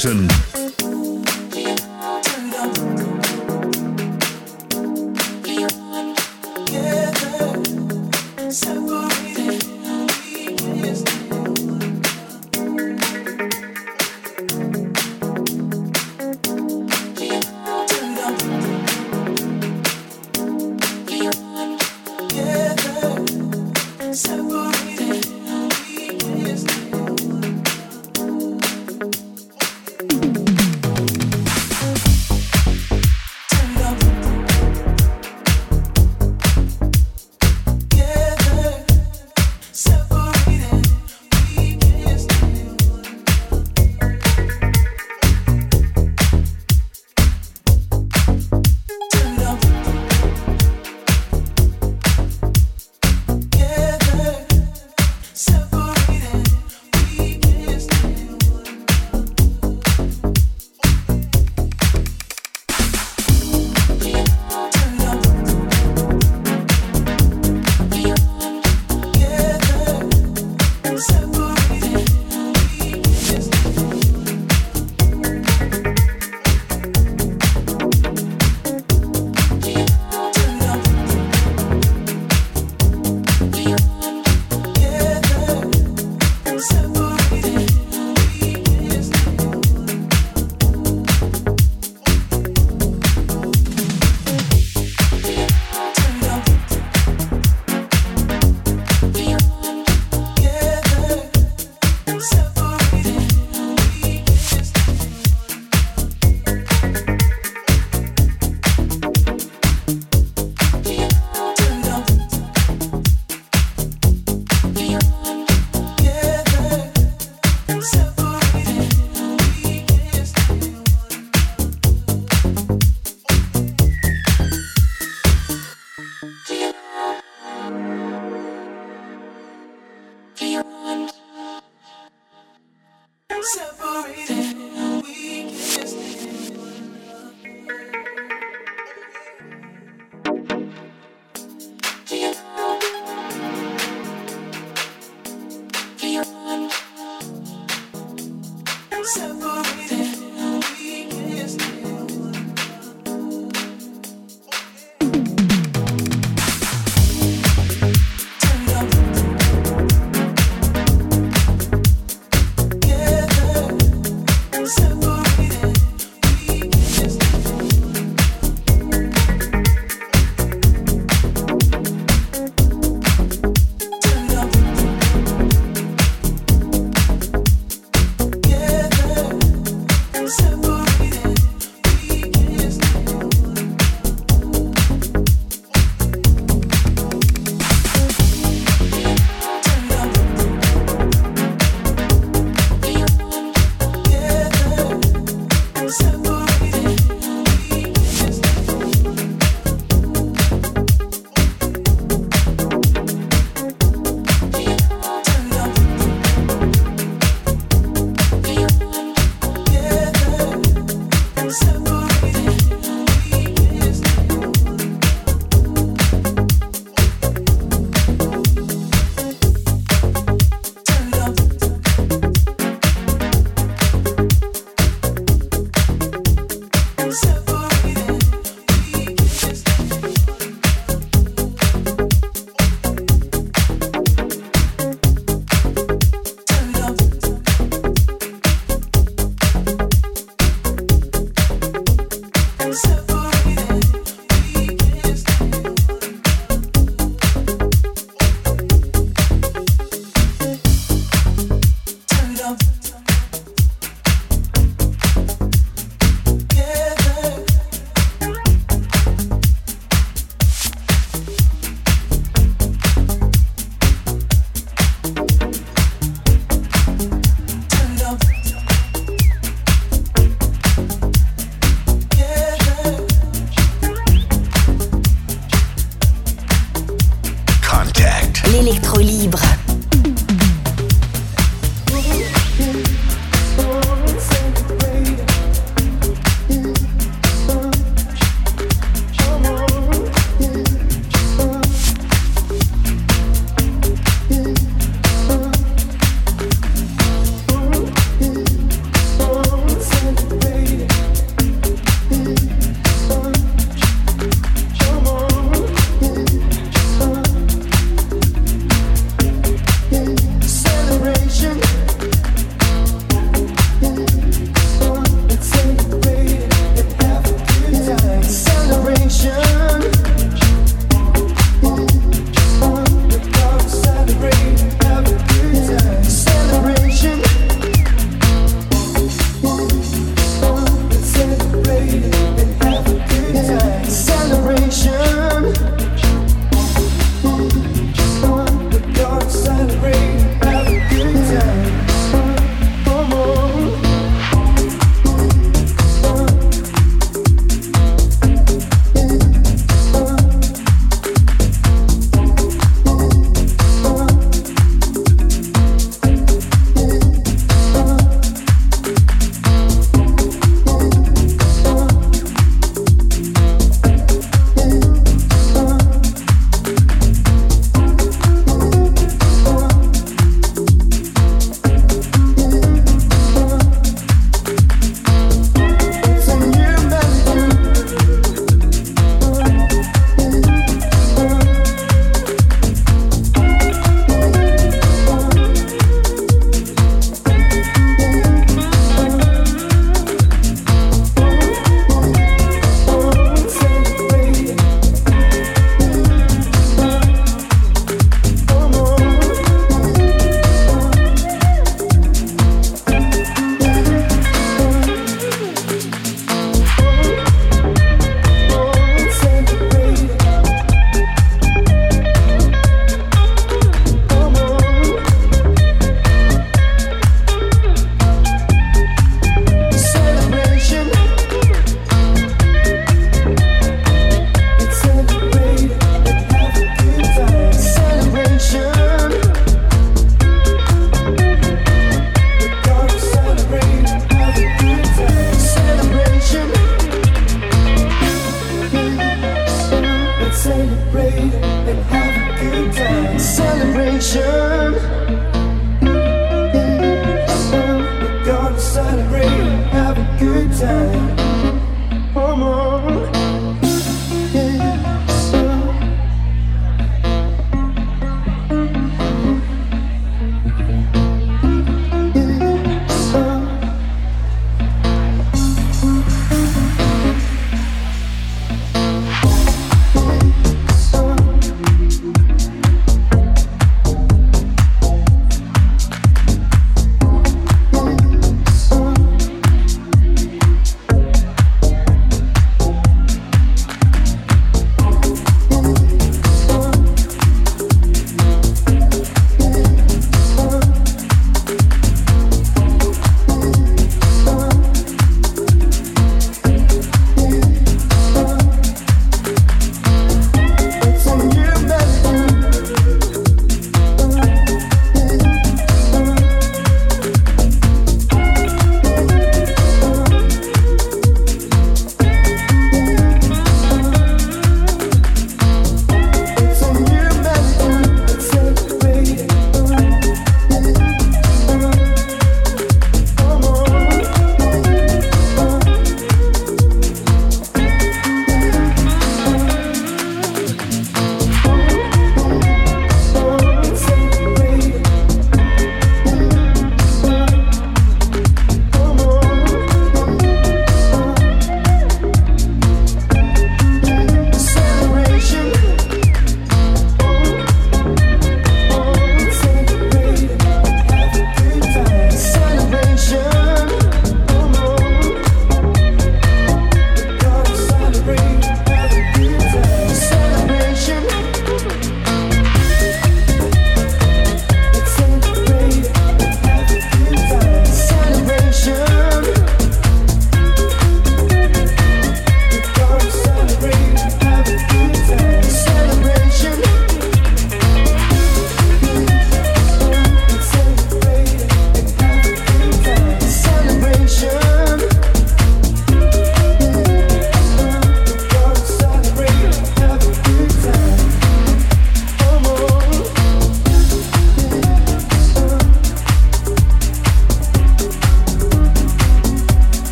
Jefferson.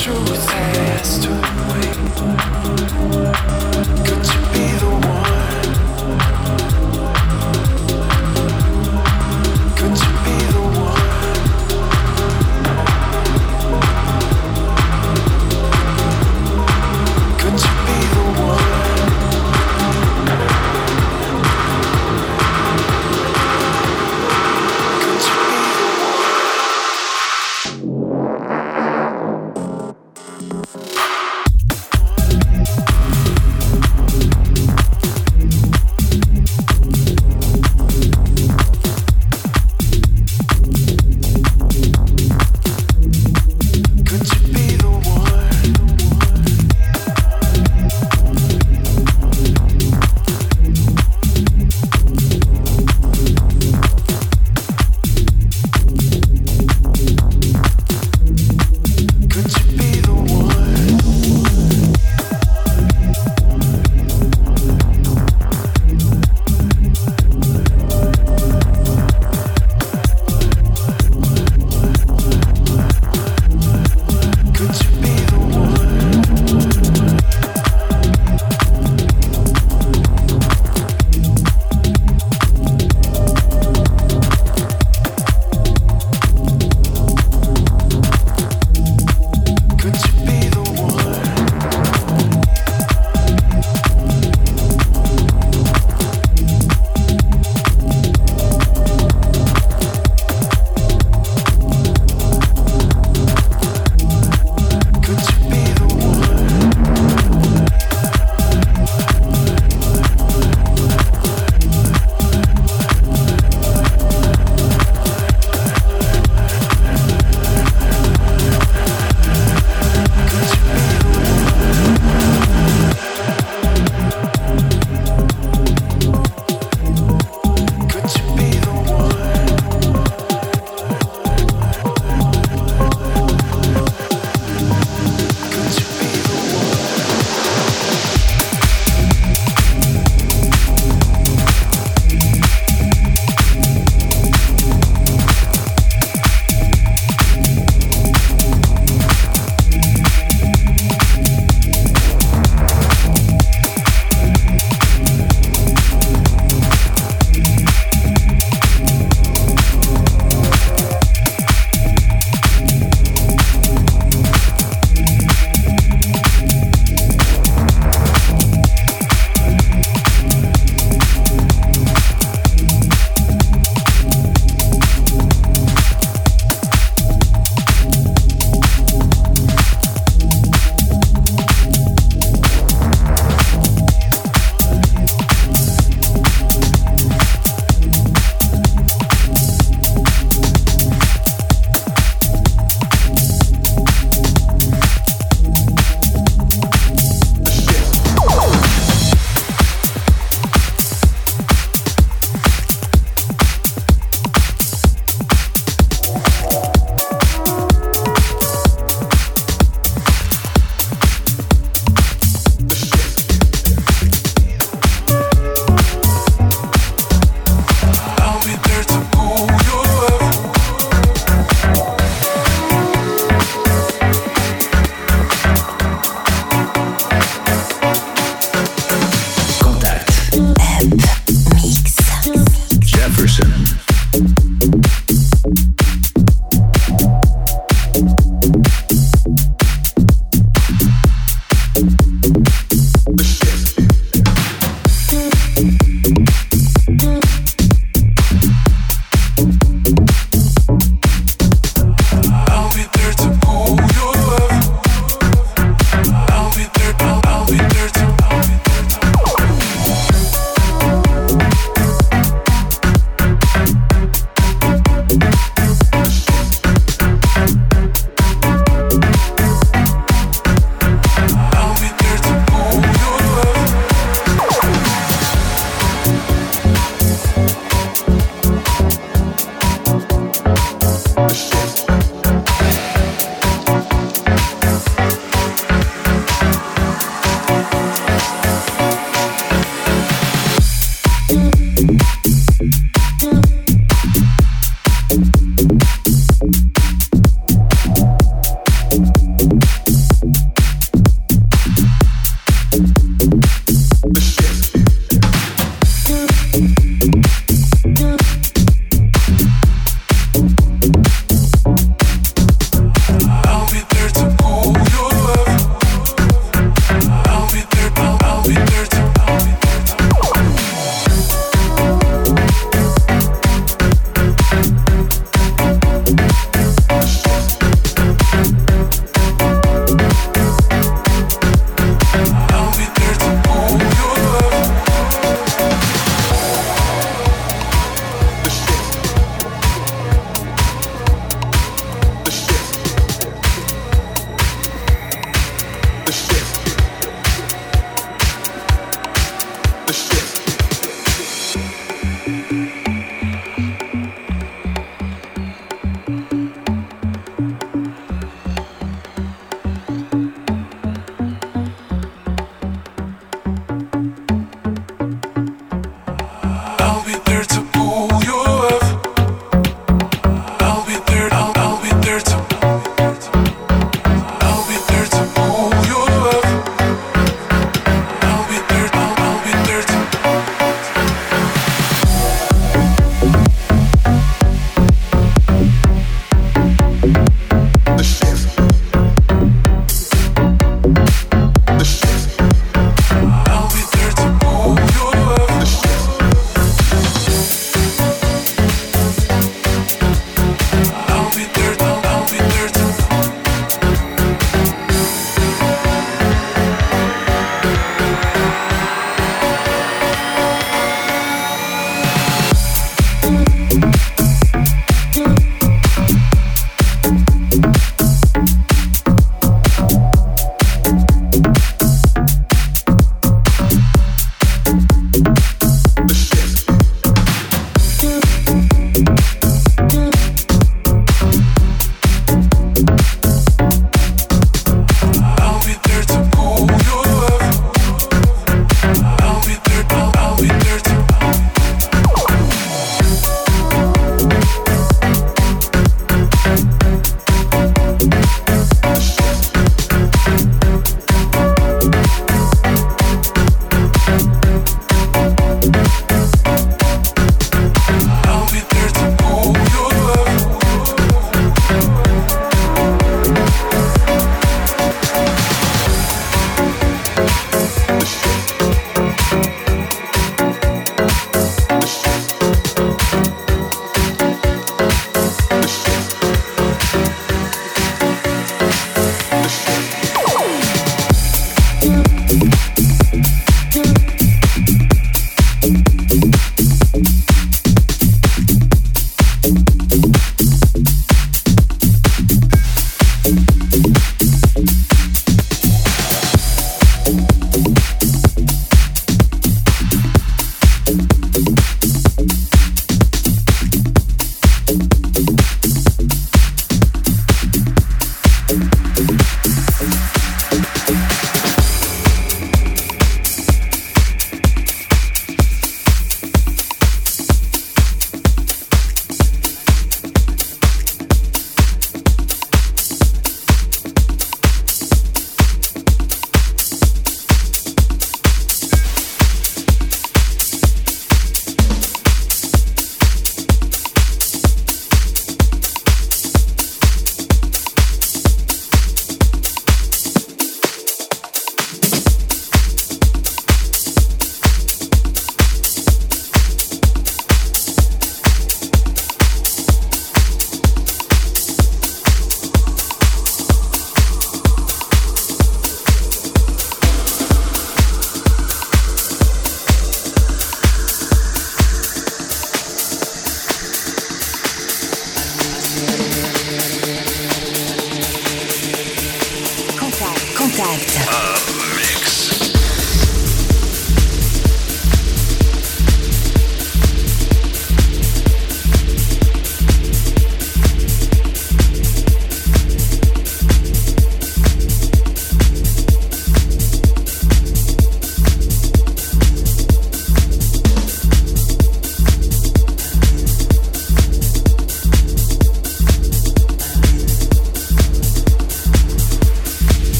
truth has to wait.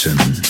Jefferson.